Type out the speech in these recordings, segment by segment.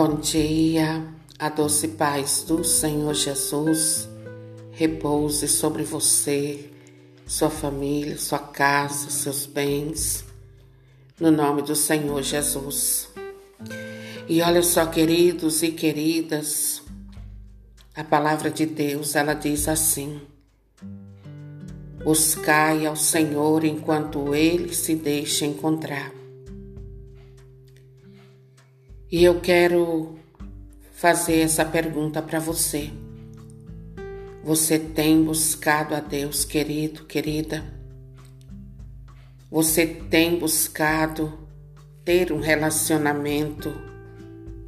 Bom dia, a doce paz do Senhor Jesus repouse sobre você, sua família, sua casa, seus bens, no nome do Senhor Jesus. E olha só, queridos e queridas, a palavra de Deus, ela diz assim: Buscai ao Senhor enquanto ele se deixa encontrar. E eu quero fazer essa pergunta para você. Você tem buscado a Deus, querido, querida? Você tem buscado ter um relacionamento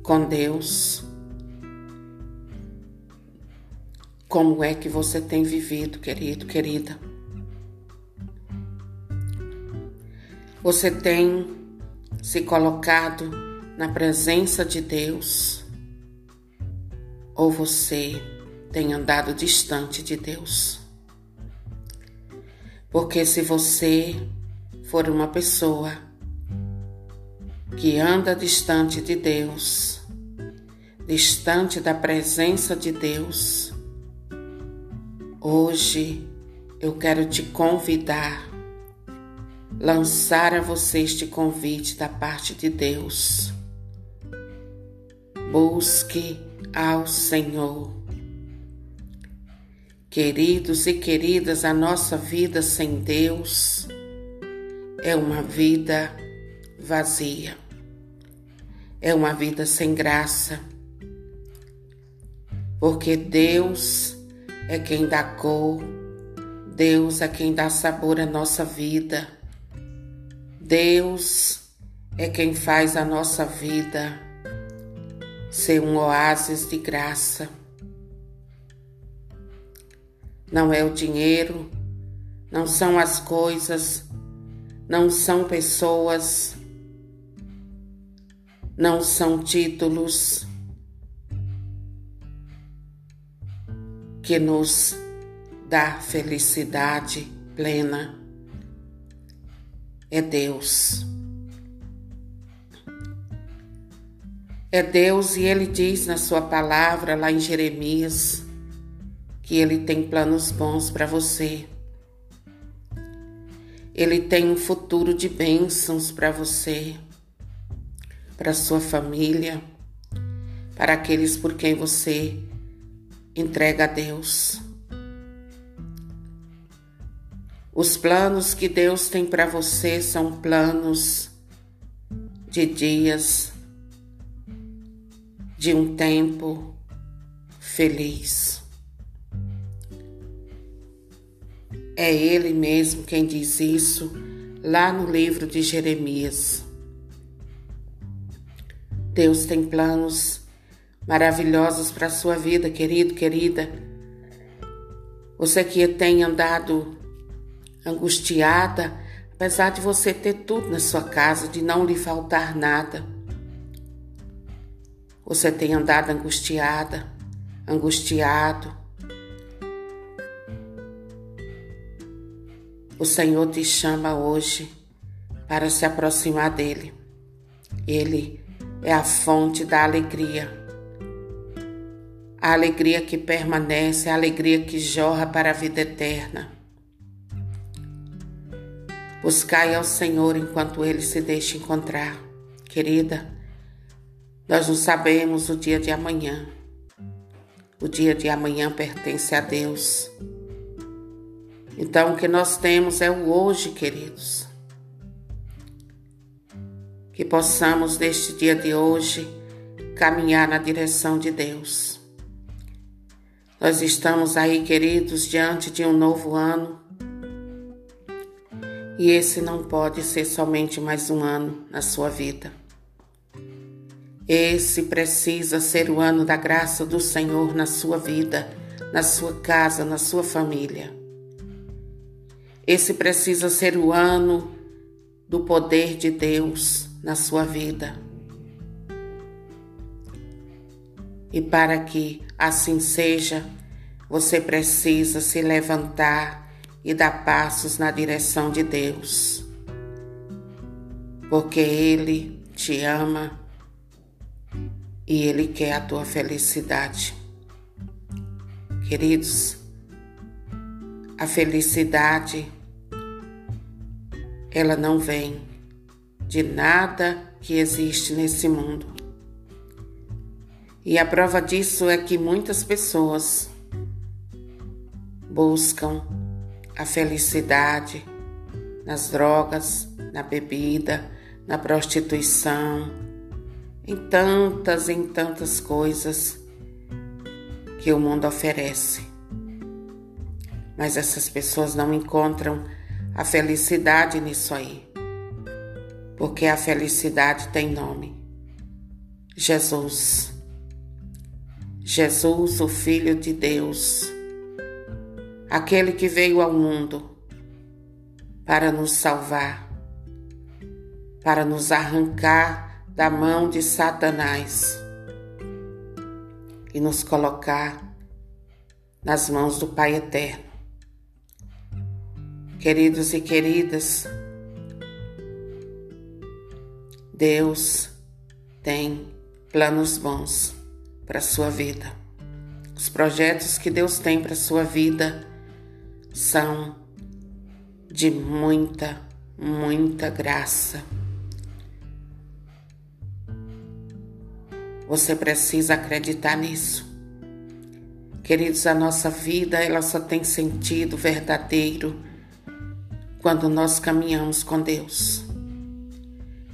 com Deus? Como é que você tem vivido, querido, querida? Você tem se colocado na presença de Deus ou você tem andado distante de Deus? Porque se você for uma pessoa que anda distante de Deus, distante da presença de Deus, hoje eu quero te convidar, lançar a você este convite da parte de Deus Busque ao Senhor. Queridos e queridas, a nossa vida sem Deus é uma vida vazia, é uma vida sem graça, porque Deus é quem dá cor, Deus é quem dá sabor à nossa vida, Deus é quem faz a nossa vida ser um oásis de graça. Não é o dinheiro, não são as coisas, não são pessoas, não são títulos que nos dá felicidade plena. É Deus. É Deus e Ele diz na Sua palavra, lá em Jeremias, que Ele tem planos bons para você. Ele tem um futuro de bênçãos para você, para sua família, para aqueles por quem você entrega a Deus. Os planos que Deus tem para você são planos de dias de um tempo feliz. É Ele mesmo quem diz isso lá no livro de Jeremias. Deus tem planos maravilhosos para a sua vida, querido, querida. Você que tem andado angustiada, apesar de você ter tudo na sua casa, de não lhe faltar nada. Você tem andado angustiada, angustiado. O Senhor te chama hoje para se aproximar dele. Ele é a fonte da alegria. A alegria que permanece, a alegria que jorra para a vida eterna. Buscai ao Senhor enquanto ele se deixa encontrar. Querida, nós não sabemos o dia de amanhã. O dia de amanhã pertence a Deus. Então, o que nós temos é o hoje, queridos. Que possamos, neste dia de hoje, caminhar na direção de Deus. Nós estamos aí, queridos, diante de um novo ano. E esse não pode ser somente mais um ano na sua vida. Esse precisa ser o ano da graça do Senhor na sua vida, na sua casa, na sua família. Esse precisa ser o ano do poder de Deus na sua vida. E para que assim seja, você precisa se levantar e dar passos na direção de Deus. Porque Ele te ama e Ele quer a tua felicidade. Queridos, a felicidade ela não vem de nada que existe nesse mundo. E a prova disso é que muitas pessoas buscam a felicidade nas drogas, na bebida, na prostituição, em tantas, em tantas coisas que o mundo oferece. Mas essas pessoas não encontram a felicidade nisso aí. Porque a felicidade tem nome: Jesus. Jesus, o Filho de Deus, aquele que veio ao mundo para nos salvar, para nos arrancar da mão de Satanás e nos colocar nas mãos do Pai Eterno. Queridos e queridas, Deus tem planos bons para a sua vida. Os projetos que Deus tem para a sua vida são de muita, muita graça. Você precisa acreditar nisso. Queridos, a nossa vida ela só tem sentido verdadeiro quando nós caminhamos com Deus.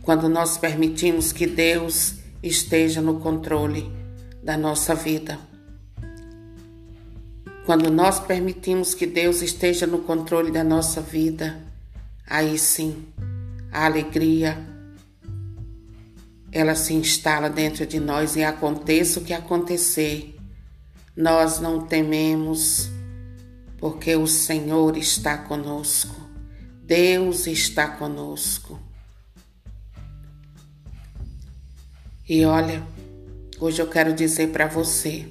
Quando nós permitimos que Deus esteja no controle da nossa vida. Quando nós permitimos que Deus esteja no controle da nossa vida, aí sim, a alegria ela se instala dentro de nós e aconteça o que acontecer, nós não tememos, porque o Senhor está conosco. Deus está conosco. E olha, hoje eu quero dizer para você,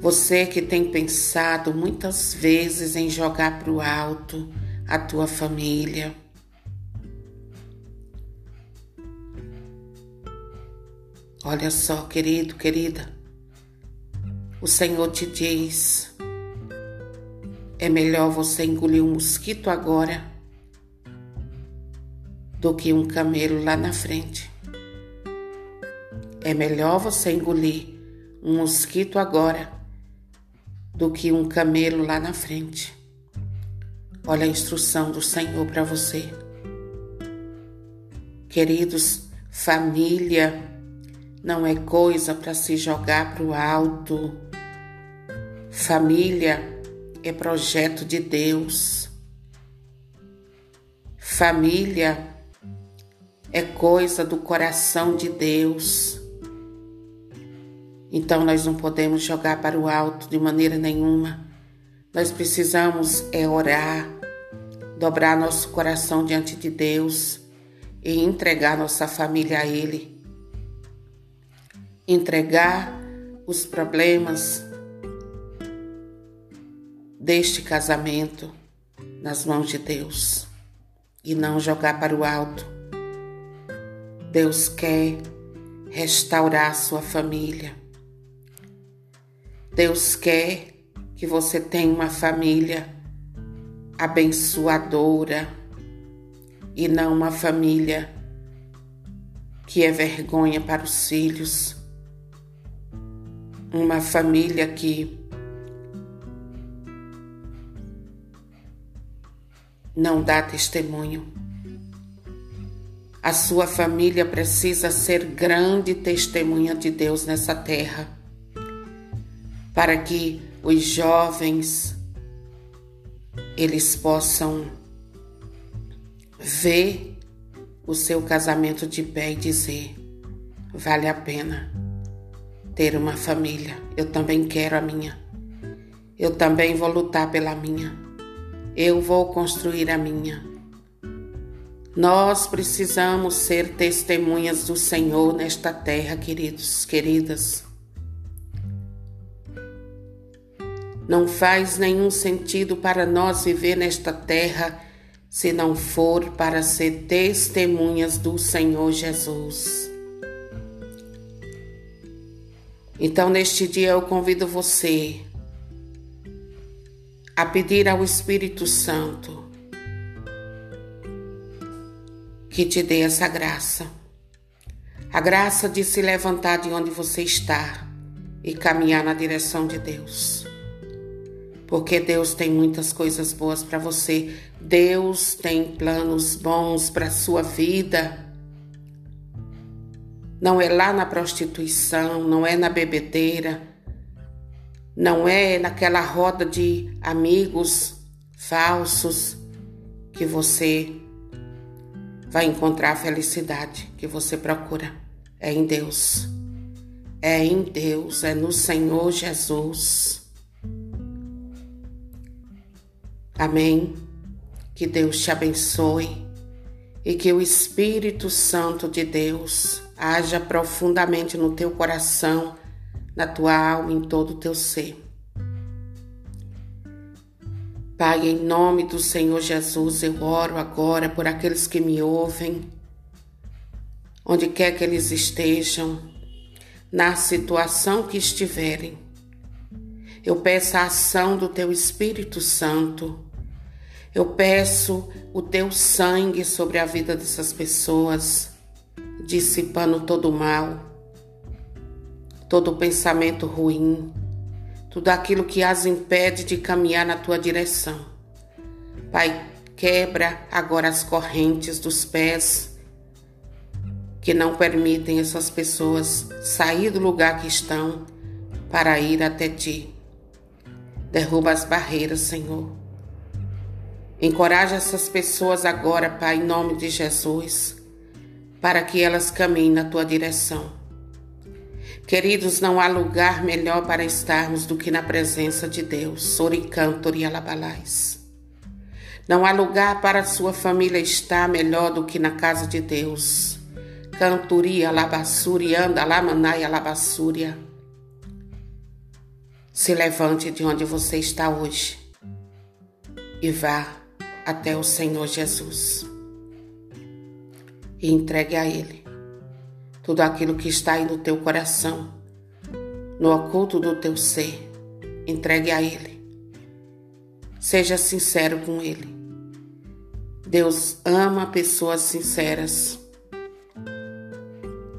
você que tem pensado muitas vezes em jogar para o alto a tua família, olha só, querido, querida, o Senhor te diz é melhor você engolir um mosquito agora do que um camelo lá na frente. É melhor você engolir um mosquito agora do que um camelo lá na frente. Olha a instrução do Senhor para você. Queridos, família não é coisa para se jogar para o alto. Família é projeto de Deus. Família é coisa do coração de Deus. Então nós não podemos jogar para o alto de maneira nenhuma. Nós precisamos é orar, dobrar nosso coração diante de Deus e entregar nossa família a Ele. Entregar os problemas, deste casamento nas mãos de Deus e não jogar para o alto. Deus quer restaurar sua família. Deus quer que você tenha uma família abençoadora e não uma família que é vergonha para os filhos. Uma família que não dá testemunho. A sua família precisa ser grande testemunha de Deus nessa terra, para que os jovens eles possam ver o seu casamento de pé e dizer: vale a pena ter uma família. Eu também quero a minha. Eu também vou lutar pela minha eu vou construir a minha. Nós precisamos ser testemunhas do Senhor nesta terra, queridos, queridas. Não faz nenhum sentido para nós viver nesta terra se não for para ser testemunhas do Senhor Jesus. Então, neste dia, eu convido você a pedir ao Espírito Santo que te dê essa graça. A graça de se levantar de onde você está e caminhar na direção de Deus. Porque Deus tem muitas coisas boas para você. Deus tem planos bons para sua vida. Não é lá na prostituição, não é na bebedeira, não é naquela roda de amigos falsos que você vai encontrar a felicidade que você procura. É em Deus. É em Deus, é no Senhor Jesus. Amém. Que Deus te abençoe e que o Espírito Santo de Deus haja profundamente no teu coração, na tua alma, em todo o teu ser. Pai, em nome do Senhor Jesus, eu oro agora por aqueles que me ouvem, onde quer que eles estejam, na situação que estiverem. Eu peço a ação do teu Espírito Santo. Eu peço o teu sangue sobre a vida dessas pessoas dissipando todo o mal, todo o pensamento ruim, tudo aquilo que as impede de caminhar na tua direção. Pai, quebra agora as correntes dos pés que não permitem essas pessoas sair do lugar que estão para ir até ti. Derruba as barreiras, Senhor. Encoraja essas pessoas agora, Pai, em nome de Jesus para que elas caminhem na tua direção. Queridos, não há lugar melhor para estarmos do que na presença de Deus. Soricantor e alabalais. Não há lugar para a sua família estar melhor do que na casa de Deus. Canturia, alabassúria, anda, lamanai, alabassúria. Se levante de onde você está hoje e vá até o Senhor Jesus e entregue a Ele tudo aquilo que está aí no teu coração, no oculto do teu ser. Entregue a Ele. Seja sincero com Ele. Deus ama pessoas sinceras.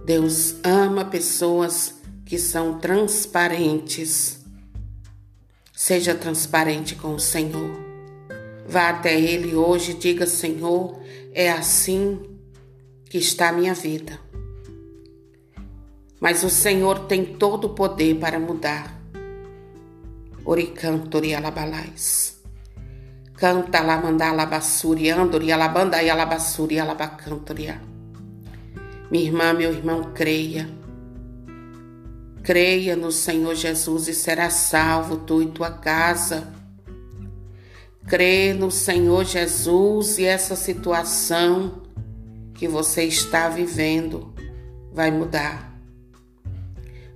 Deus ama pessoas que são transparentes. Seja transparente com o Senhor. Vá até Ele hoje e diga: Senhor, é assim que está a minha vida. Mas o Senhor tem todo o poder para mudar. Oricantori alabalais. Canta lamandá alabassuri, andori alabanda e alabassuri alabacantoria. Minha irmã, meu irmão, creia. Creia no Senhor Jesus e será salvo tu e tua casa. Crê no Senhor Jesus e essa situação que você está vivendo vai mudar.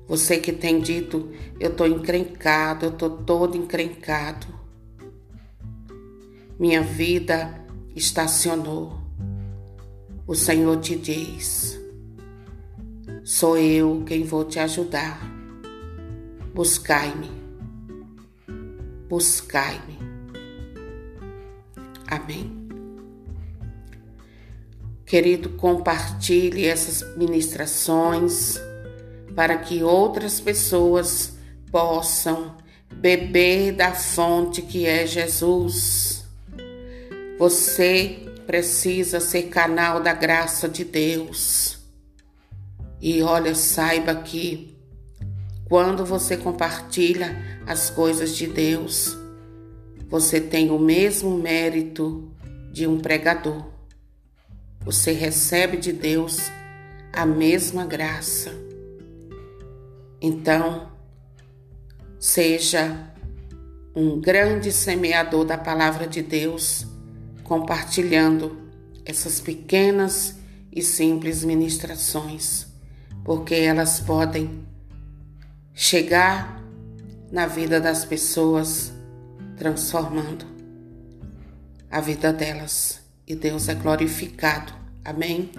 Você que tem dito, eu estou encrencado, eu estou todo encrencado. Minha vida estacionou. O Senhor te diz: sou eu quem vou te ajudar. Buscai-me. Buscai-me. Amém. Querido, compartilhe essas ministrações para que outras pessoas possam beber da fonte que é Jesus. Você precisa ser canal da graça de Deus. E olha, saiba que quando você compartilha as coisas de Deus, você tem o mesmo mérito de um pregador. Você recebe de Deus a mesma graça. Então, seja um grande semeador da palavra de Deus, compartilhando essas pequenas e simples ministrações, porque elas podem chegar na vida das pessoas, transformando a vida delas e Deus é glorificado. Amém?